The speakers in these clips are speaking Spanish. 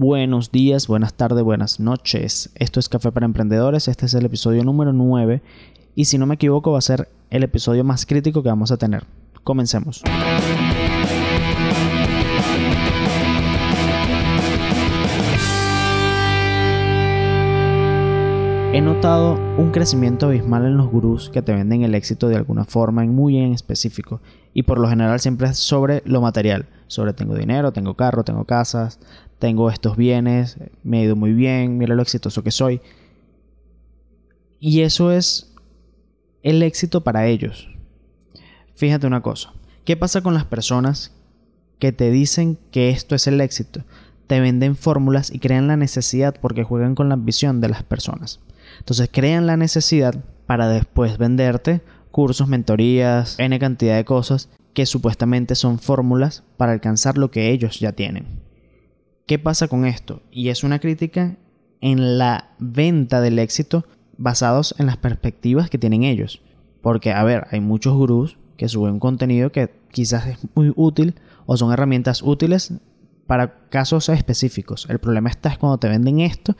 Buenos días, buenas tardes, buenas noches. Esto es Café para Emprendedores. Este es el episodio número 9 y si no me equivoco va a ser el episodio más crítico que vamos a tener. Comencemos. He notado un crecimiento abismal en los gurús que te venden el éxito de alguna forma en muy en específico y por lo general siempre es sobre lo material, sobre tengo dinero, tengo carro, tengo casas, tengo estos bienes, me he ido muy bien, mira lo exitoso que soy. Y eso es el éxito para ellos. Fíjate una cosa, ¿qué pasa con las personas que te dicen que esto es el éxito? Te venden fórmulas y crean la necesidad porque juegan con la ambición de las personas. Entonces crean la necesidad para después venderte cursos, mentorías, n cantidad de cosas que supuestamente son fórmulas para alcanzar lo que ellos ya tienen. ¿Qué pasa con esto? Y es una crítica en la venta del éxito basados en las perspectivas que tienen ellos. Porque, a ver, hay muchos gurús que suben contenido que quizás es muy útil o son herramientas útiles para casos específicos. El problema está es cuando te venden esto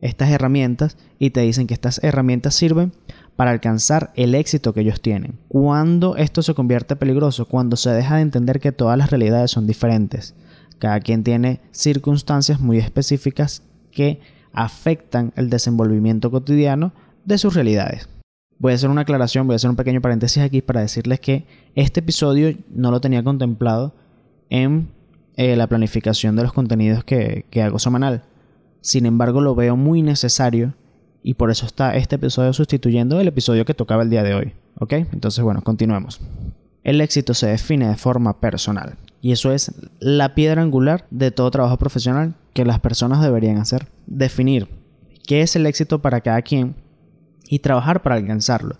estas herramientas y te dicen que estas herramientas sirven para alcanzar el éxito que ellos tienen. Cuando esto se convierte peligroso, cuando se deja de entender que todas las realidades son diferentes. Cada quien tiene circunstancias muy específicas que afectan el desenvolvimiento cotidiano de sus realidades. Voy a hacer una aclaración, voy a hacer un pequeño paréntesis aquí para decirles que este episodio no lo tenía contemplado en eh, la planificación de los contenidos que, que hago semanal. Sin embargo, lo veo muy necesario y por eso está este episodio sustituyendo el episodio que tocaba el día de hoy. ¿Ok? Entonces, bueno, continuemos. El éxito se define de forma personal y eso es la piedra angular de todo trabajo profesional que las personas deberían hacer. Definir qué es el éxito para cada quien y trabajar para alcanzarlo,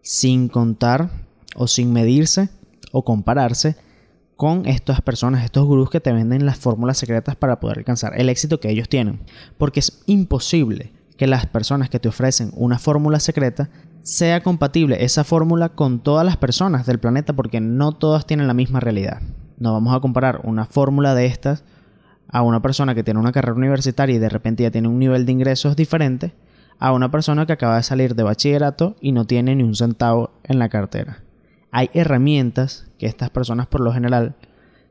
sin contar o sin medirse o compararse con estas personas, estos gurús que te venden las fórmulas secretas para poder alcanzar el éxito que ellos tienen. Porque es imposible que las personas que te ofrecen una fórmula secreta sea compatible esa fórmula con todas las personas del planeta porque no todas tienen la misma realidad. No vamos a comparar una fórmula de estas a una persona que tiene una carrera universitaria y de repente ya tiene un nivel de ingresos diferente a una persona que acaba de salir de bachillerato y no tiene ni un centavo en la cartera hay herramientas que estas personas por lo general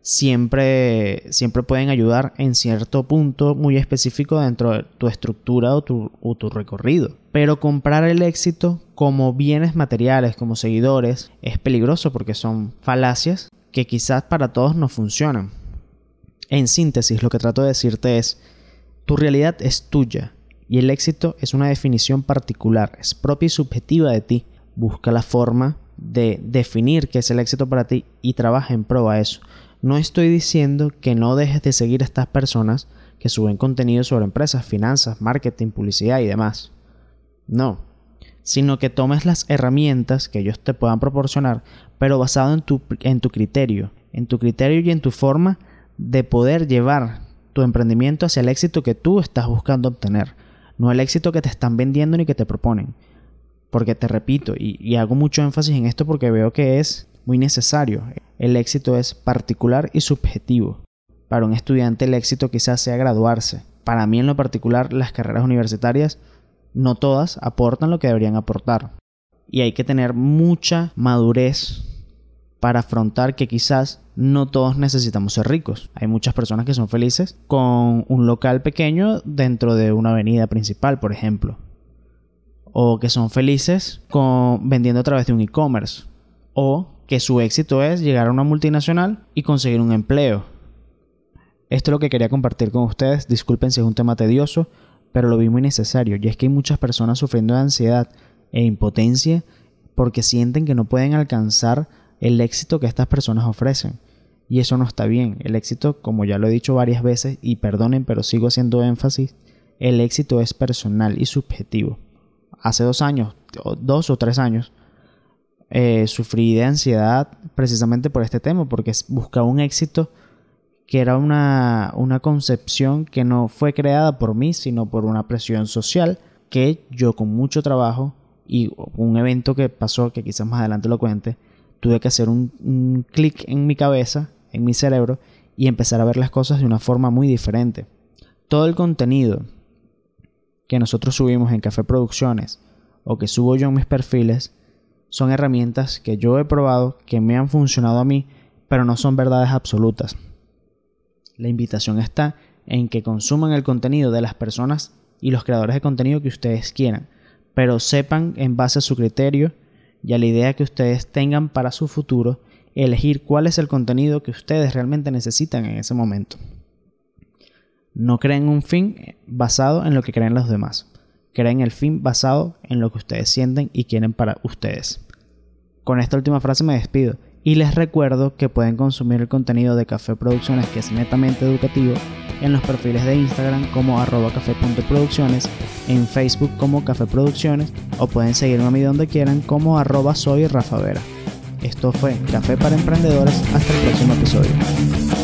siempre, siempre pueden ayudar en cierto punto muy específico dentro de tu estructura o tu, o tu recorrido. Pero comprar el éxito como bienes materiales, como seguidores, es peligroso porque son falacias que quizás para todos no funcionan. En síntesis, lo que trato de decirte es, tu realidad es tuya y el éxito es una definición particular, es propia y subjetiva de ti. Busca la forma de definir qué es el éxito para ti y trabaja en pro a eso. No estoy diciendo que no dejes de seguir a estas personas que suben contenido sobre empresas, finanzas, marketing, publicidad y demás. No, sino que tomes las herramientas que ellos te puedan proporcionar, pero basado en tu, en tu criterio, en tu criterio y en tu forma de poder llevar tu emprendimiento hacia el éxito que tú estás buscando obtener, no el éxito que te están vendiendo ni que te proponen. Porque te repito, y, hago mucho énfasis en esto porque veo que es muy necesario. El éxito es particular y subjetivo. Para un estudiante el éxito quizás sea graduarse. Para mí en lo particular las carreras universitarias no todas aportan lo que deberían aportar. Y hay que tener mucha madurez para afrontar que quizás no todos necesitamos ser ricos. Hay muchas personas que son felices con un local pequeño dentro de una avenida principal, por ejemplo o que son felices con, vendiendo a través de un e-commerce o que su éxito es llegar a una multinacional y conseguir un empleo. Esto es lo que quería compartir con ustedes. Disculpen si es un tema tedioso, pero lo vi muy necesario. Y es que hay muchas personas sufriendo de ansiedad e impotencia porque sienten que no pueden alcanzar el éxito que estas personas ofrecen. Y eso no está bien. El éxito, como ya lo he dicho varias veces, y perdonen, pero sigo haciendo énfasis, el éxito es personal y subjetivo hace dos años, dos o tres años, eh, sufrí de ansiedad precisamente por este tema, porque buscaba un éxito que era una, una concepción que no fue creada por mí, sino por una presión social que yo con mucho trabajo y un evento que pasó, que quizás más adelante lo cuente, tuve que hacer un, un clic en mi cabeza, en mi cerebro, y empezar a ver las cosas de una forma muy diferente. todo el contenido que nosotros subimos en Café Producciones o que subo yo en mis perfiles son herramientas que yo he probado, que me han funcionado a mí, pero no son verdades absolutas. La invitación está en que consuman el contenido de las personas y los creadores de contenido que ustedes quieran, pero sepan en base a su criterio y a la idea que ustedes tengan para su futuro, elegir cuál es el contenido que ustedes realmente necesitan en ese momento. No creen un fin basado en lo que creen los demás. Creen el fin basado en lo que ustedes sienten y quieren para ustedes. Con esta última frase me despido y les recuerdo que pueden consumir el contenido de Café Producciones que es netamente educativo en los perfiles de Instagram como arroba café.producciones, en Facebook como Café Producciones o pueden seguirme a mí donde quieran como arroba soy. Esto fue Café para Emprendedores. Hasta el próximo episodio.